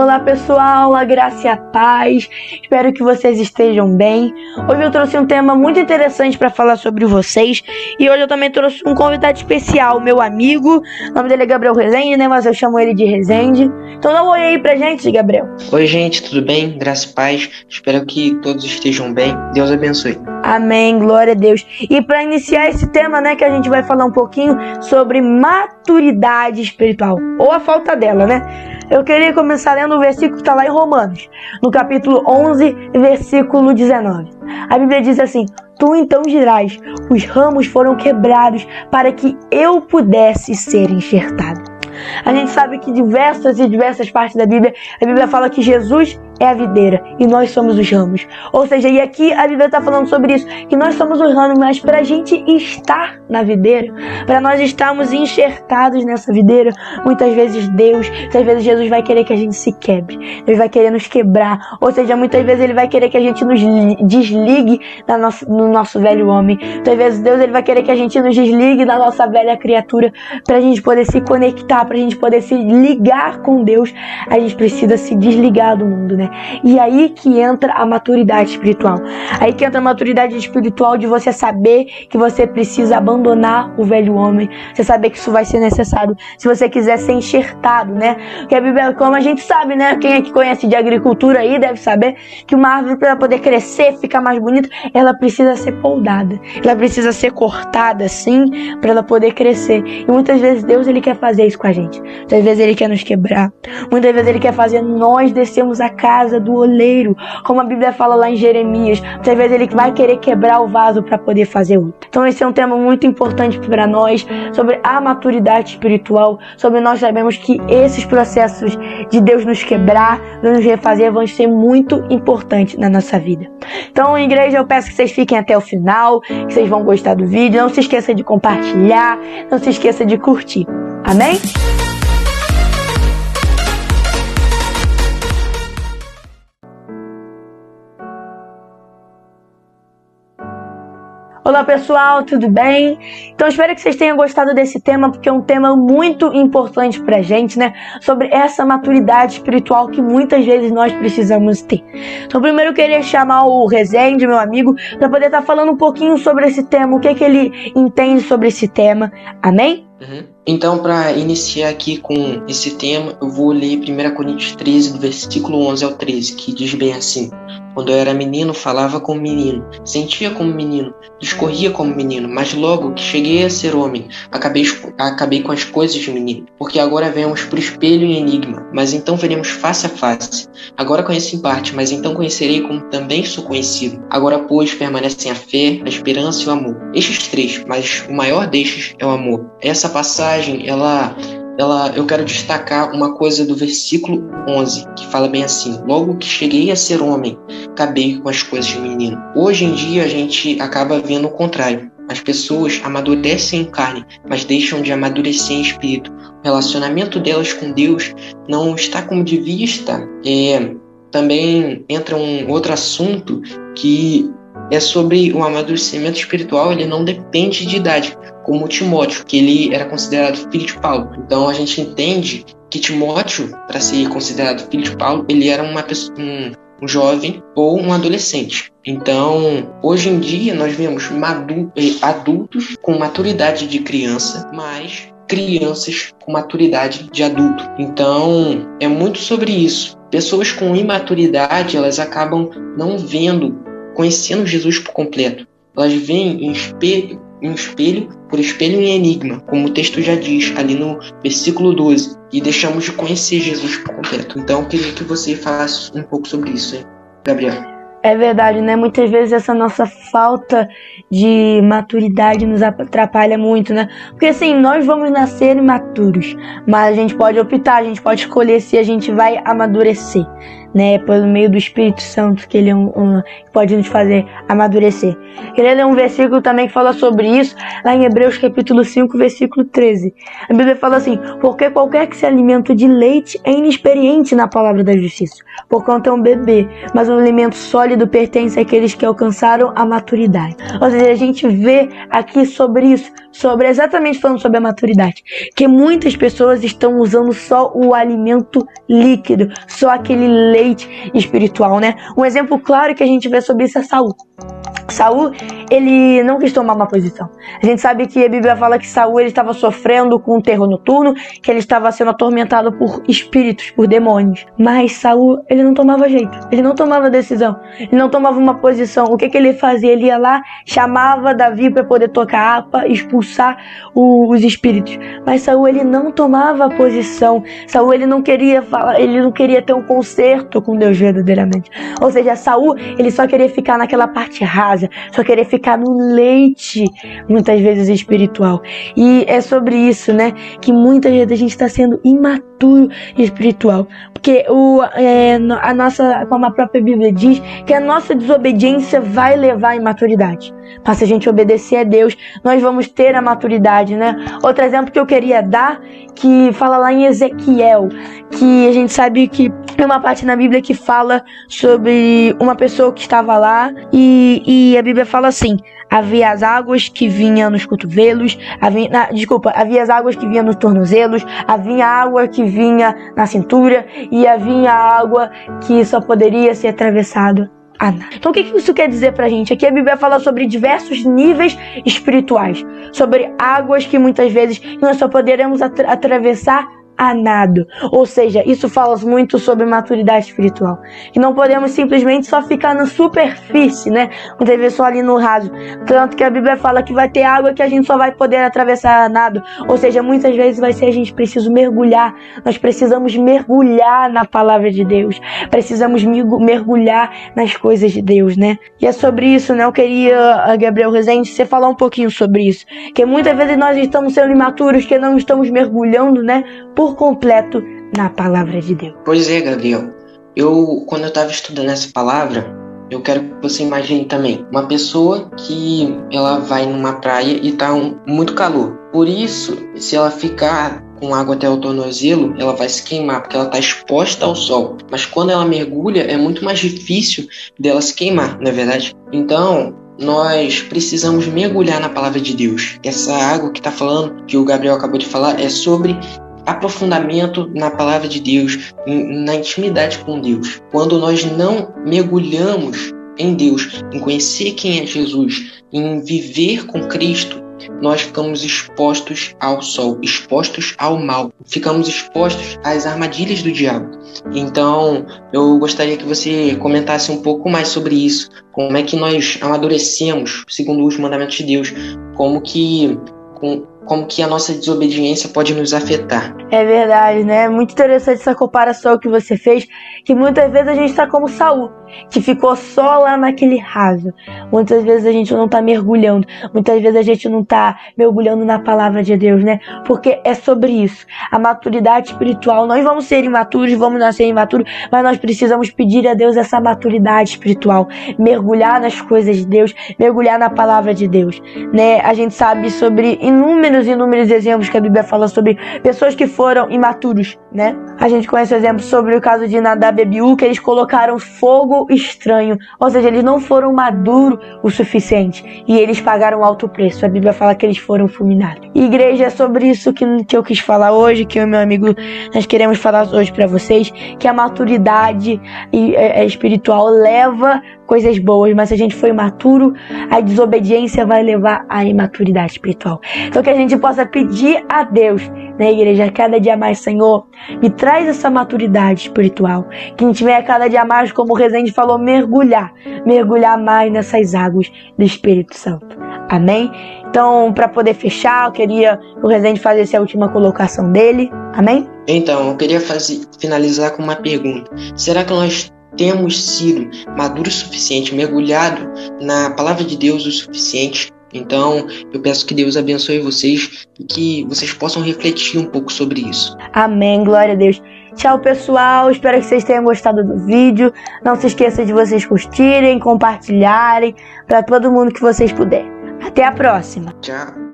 Olá pessoal, a graça e a paz. Espero que vocês estejam bem. Hoje eu trouxe um tema muito interessante para falar sobre vocês e hoje eu também trouxe um convidado especial, meu amigo. O nome dele é Gabriel Rezende, né? Mas eu chamo ele de Rezende. Então dá um oi aí pra gente, Gabriel. Oi, gente, tudo bem? Graça e paz. Espero que todos estejam bem. Deus abençoe. Amém, glória a Deus. E para iniciar esse tema, né, que a gente vai falar um pouquinho sobre maturidade espiritual ou a falta dela, né? Eu queria começar lendo o versículo que está lá em Romanos, no capítulo 11, versículo 19. A Bíblia diz assim: Tu então dirás: os ramos foram quebrados para que eu pudesse ser enxertado. A gente sabe que diversas e diversas partes da Bíblia, a Bíblia fala que Jesus é a videira e nós somos os ramos. Ou seja, e aqui a Bíblia está falando sobre isso, que nós somos os ramos, mas para a gente estar na videira, para nós estarmos enxertados nessa videira, muitas vezes Deus, muitas vezes Jesus vai querer que a gente se quebre, Deus vai querer nos quebrar, ou seja, muitas vezes Ele vai querer que a gente nos desligue da nossa, no nosso velho homem, muitas vezes Deus ele vai querer que a gente nos desligue da nossa velha criatura, para a gente poder se conectar, para a gente poder se ligar com Deus, a gente precisa se desligar do mundo, né? E aí que entra a maturidade espiritual. Aí que entra a maturidade espiritual de você saber que você precisa abandonar o velho homem. Você saber que isso vai ser necessário se você quiser ser enxertado, né? Porque a Bíblia, como a gente sabe, né? Quem é que conhece de agricultura aí deve saber que uma árvore para poder crescer, ficar mais bonita, ela precisa ser poldada. Ela precisa ser cortada assim para ela poder crescer. E muitas vezes Deus ele quer fazer isso com a gente. Muitas vezes ele quer nos quebrar. Muitas vezes ele quer fazer nós descermos a casa casa do oleiro, como a Bíblia fala lá em Jeremias. Muitas vezes ele vai querer quebrar o vaso para poder fazer outro. Então esse é um tema muito importante para nós sobre a maturidade espiritual, sobre nós sabemos que esses processos de Deus nos quebrar, nos refazer, vão ser muito importantes na nossa vida. Então, igreja, eu peço que vocês fiquem até o final, que vocês vão gostar do vídeo. Não se esqueça de compartilhar, não se esqueça de curtir. Amém? Olá pessoal, tudo bem? Então espero que vocês tenham gostado desse tema, porque é um tema muito importante pra gente, né? Sobre essa maturidade espiritual que muitas vezes nós precisamos ter. Então primeiro eu queria chamar o Rezende, meu amigo, para poder estar tá falando um pouquinho sobre esse tema, o que, é que ele entende sobre esse tema. Amém? Uhum. Então, para iniciar aqui com esse tema, eu vou ler 1 Coríntios 13, do versículo 11 ao 13, que diz bem assim: quando eu era menino, falava como menino, sentia como menino, discorria como menino, mas logo que cheguei a ser homem, acabei, acabei com as coisas de menino. Porque agora vemos por espelho em enigma, mas então veremos face a face. Agora conheço em parte, mas então conhecerei como também sou conhecido. Agora, pois, permanecem a fé, a esperança e o amor. Estes três, mas o maior destes é o amor. Essa passagem, ela ela, eu quero destacar uma coisa do versículo 11, que fala bem assim: Logo que cheguei a ser homem, acabei com as coisas de menino. Hoje em dia a gente acaba vendo o contrário. As pessoas amadurecem em carne, mas deixam de amadurecer em espírito. O relacionamento delas com Deus não está como devia estar. É, também entra um outro assunto que é sobre o amadurecimento espiritual, ele não depende de idade, como Timóteo, que ele era considerado filho de Paulo. Então a gente entende que Timóteo, para ser considerado filho de Paulo, ele era uma pessoa, um, um jovem ou um adolescente. Então, hoje em dia, nós vemos eh, adultos com maturidade de criança, mas crianças com maturidade de adulto. Então, é muito sobre isso. Pessoas com imaturidade, elas acabam não vendo conhecendo Jesus por completo. Elas veem em espelho, em espelho por espelho em enigma, como o texto já diz ali no versículo 12, e deixamos de conhecer Jesus por completo. Então, queria que você falasse um pouco sobre isso, hein? Gabriel. É verdade, né? Muitas vezes essa nossa falta de maturidade nos atrapalha muito, né? Porque assim, nós vamos nascer imaturos, mas a gente pode optar, a gente pode escolher se a gente vai amadurecer né, pelo meio do Espírito Santo, que ele é um, um, pode nos fazer amadurecer. Queria ler um versículo também que fala sobre isso, lá em Hebreus capítulo 5, versículo 13. A Bíblia fala assim: Porque qualquer que se alimenta de leite é inexperiente na palavra da justiça, porquanto é um bebê, mas o alimento sólido pertence àqueles que alcançaram a maturidade. Ou seja, a gente vê aqui sobre isso, sobre exatamente falando sobre a maturidade, que muitas pessoas estão usando só o alimento líquido, só aquele leite espiritual, né? Um exemplo claro que a gente vê sobre isso é Saul. Saul, ele não quis tomar uma posição. A gente sabe que a Bíblia fala que Saul ele estava sofrendo com um terror noturno, que ele estava sendo atormentado por espíritos, por demônios. Mas Saul, ele não tomava jeito. Ele não tomava decisão. Ele não tomava uma posição. O que que ele fazia? Ele ia lá, chamava Davi para poder tocar a harpa, expulsar o, os espíritos. Mas Saul ele não tomava posição. Saul ele não queria falar, ele não queria ter um conserto com Deus verdadeiramente. Ou seja, Saul ele só queria ficar naquela parte rasa, só querer ficar no leite, muitas vezes espiritual. E é sobre isso, né, que muitas vezes a gente está sendo imaturo espiritual, porque o, é, a nossa, como a própria Bíblia diz, que a nossa desobediência vai levar à imaturidade. Mas se a gente obedecer a Deus, nós vamos ter a maturidade, né? Outro exemplo que eu queria dar, que fala lá em Ezequiel, que a gente sabe que tem uma parte na Bíblia que fala sobre uma pessoa que estava lá e, e a Bíblia fala assim: havia as águas que vinham nos cotovelos, havia, na, desculpa, havia as águas que vinham nos tornozelos, havia água que vinha na cintura e havia água que só poderia ser atravessado a nada. Então o que isso quer dizer pra gente? Aqui a Bíblia fala sobre diversos níveis espirituais, sobre águas que muitas vezes nós só poderemos atravessar a nado. Ou seja, isso fala muito sobre maturidade espiritual. Que não podemos simplesmente só ficar na superfície, né? Muitas vezes só ali no raso. Tanto que a Bíblia fala que vai ter água que a gente só vai poder atravessar a nado. Ou seja, muitas vezes vai ser a gente preciso mergulhar. Nós precisamos mergulhar na palavra de Deus. Precisamos mergulhar nas coisas de Deus, né? E é sobre isso, né? Eu queria, Gabriel Rezende, você falar um pouquinho sobre isso. Que muitas vezes nós estamos sendo imaturos, que não estamos mergulhando, né? Por por completo na palavra de Deus. Pois é, Gabriel. Eu, quando eu estava estudando essa palavra, eu quero que você imagine também uma pessoa que ela vai numa praia e tá um, muito calor. Por isso, se ela ficar com água até o tornozelo, ela vai se queimar porque ela está exposta ao sol. Mas quando ela mergulha, é muito mais difícil dela se queimar, não é verdade? Então, nós precisamos mergulhar na palavra de Deus. Essa água que está falando, que o Gabriel acabou de falar, é sobre aprofundamento na palavra de Deus, na intimidade com Deus. Quando nós não mergulhamos em Deus, em conhecer quem é Jesus, em viver com Cristo, nós ficamos expostos ao sol, expostos ao mal, ficamos expostos às armadilhas do diabo. Então, eu gostaria que você comentasse um pouco mais sobre isso, como é que nós amadurecemos segundo os mandamentos de Deus, como que com, como que a nossa desobediência pode nos afetar. É verdade, né? Muito interessante essa comparação que você fez, que muitas vezes a gente está como Saul, que ficou só lá naquele raso. Muitas vezes a gente não está mergulhando, muitas vezes a gente não está mergulhando na palavra de Deus, né? Porque é sobre isso. A maturidade espiritual. Nós vamos ser imaturos, vamos nascer imaturos, mas nós precisamos pedir a Deus essa maturidade espiritual, mergulhar nas coisas de Deus, mergulhar na palavra de Deus, né? A gente sabe sobre inúmeros inúmeros exemplos que a Bíblia fala sobre pessoas que foram imaturos, né? A gente conhece o exemplo sobre o caso de Nadab e Abiú, que eles colocaram fogo estranho, ou seja, eles não foram maduros o suficiente e eles pagaram alto preço. A Bíblia fala que eles foram fulminados. Igreja, é sobre isso que, que eu quis falar hoje, que eu e meu amigo nós queremos falar hoje para vocês, que a maturidade é, é espiritual leva coisas boas, mas se a gente for imaturo, a desobediência vai levar à imaturidade espiritual. Então que a gente possa pedir a Deus, na né, igreja, cada dia mais, Senhor, me traz essa maturidade espiritual. Que a gente venha cada dia mais, como o Rezende falou, mergulhar, mergulhar mais nessas águas do Espírito Santo. Amém? Então, para poder fechar, eu queria que o Rezende fizesse a última colocação dele. Amém? Então, eu queria fazer, finalizar com uma pergunta. Será que nós temos sido maduros o suficiente, mergulhado na palavra de Deus o suficiente. Então, eu peço que Deus abençoe vocês e que vocês possam refletir um pouco sobre isso. Amém, glória a Deus. Tchau, pessoal. Espero que vocês tenham gostado do vídeo. Não se esqueça de vocês curtirem, compartilharem para todo mundo que vocês puderem. Até a próxima. Tchau.